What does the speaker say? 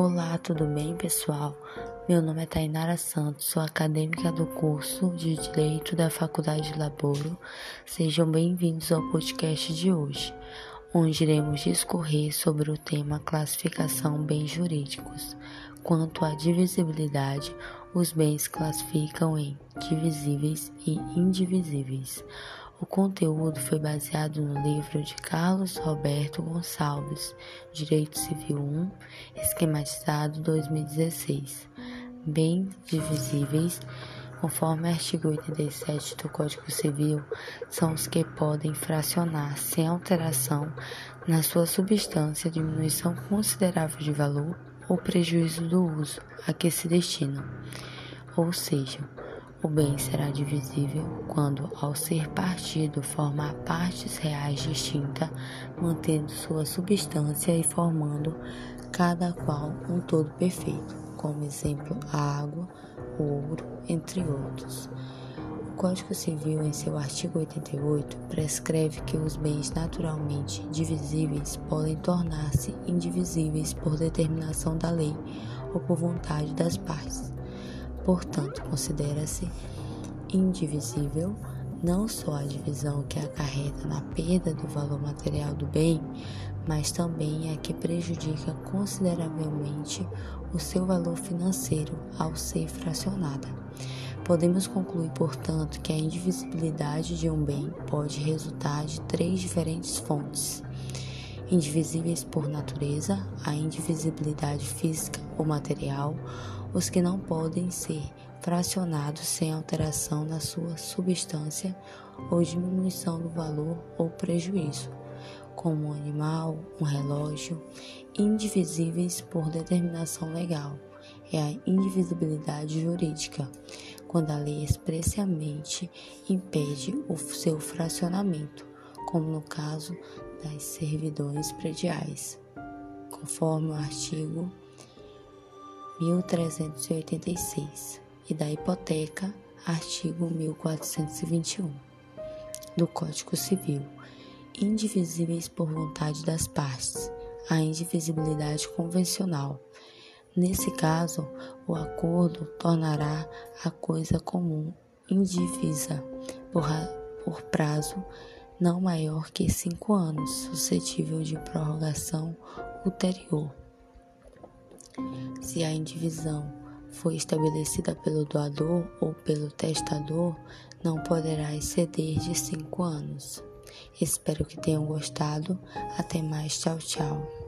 Olá, tudo bem, pessoal? Meu nome é Tainara Santos, sou acadêmica do curso de Direito da Faculdade de Laboro. Sejam bem-vindos ao podcast de hoje, onde iremos discorrer sobre o tema classificação bens jurídicos. Quanto à divisibilidade, os bens classificam em divisíveis e indivisíveis. O conteúdo foi baseado no livro de Carlos Roberto Gonçalves, Direito Civil 1, esquematizado 2016. Bens divisíveis, conforme o artigo 87 do Código Civil, são os que podem fracionar sem alteração na sua substância, diminuição considerável de valor ou prejuízo do uso a que se destinam. Ou seja, o bem será divisível quando, ao ser partido, formar partes reais distintas, mantendo sua substância e formando cada qual um todo perfeito, como exemplo a água, o ouro, entre outros. O Código Civil, em seu artigo 88, prescreve que os bens naturalmente divisíveis podem tornar-se indivisíveis por determinação da lei ou por vontade das partes. Portanto, considera-se indivisível não só a divisão que acarreta na perda do valor material do bem, mas também a que prejudica consideravelmente o seu valor financeiro ao ser fracionada. Podemos concluir, portanto, que a indivisibilidade de um bem pode resultar de três diferentes fontes: indivisíveis por natureza, a indivisibilidade física ou material, os que não podem ser fracionados sem alteração na sua substância ou diminuição do valor ou prejuízo, como um animal, um relógio, indivisíveis por determinação legal. É a indivisibilidade jurídica, quando a lei expressamente impede o seu fracionamento, como no caso das servidões prediais, conforme o artigo 1386 e da hipoteca, artigo 1421 do Código Civil, indivisíveis por vontade das partes, a indivisibilidade convencional. Nesse caso, o acordo tornará a coisa comum indivisa por, por prazo não maior que cinco anos, suscetível de prorrogação ulterior. Se a indivisão foi estabelecida pelo doador ou pelo testador, não poderá exceder de cinco anos. Espero que tenham gostado. Até mais. Tchau, tchau.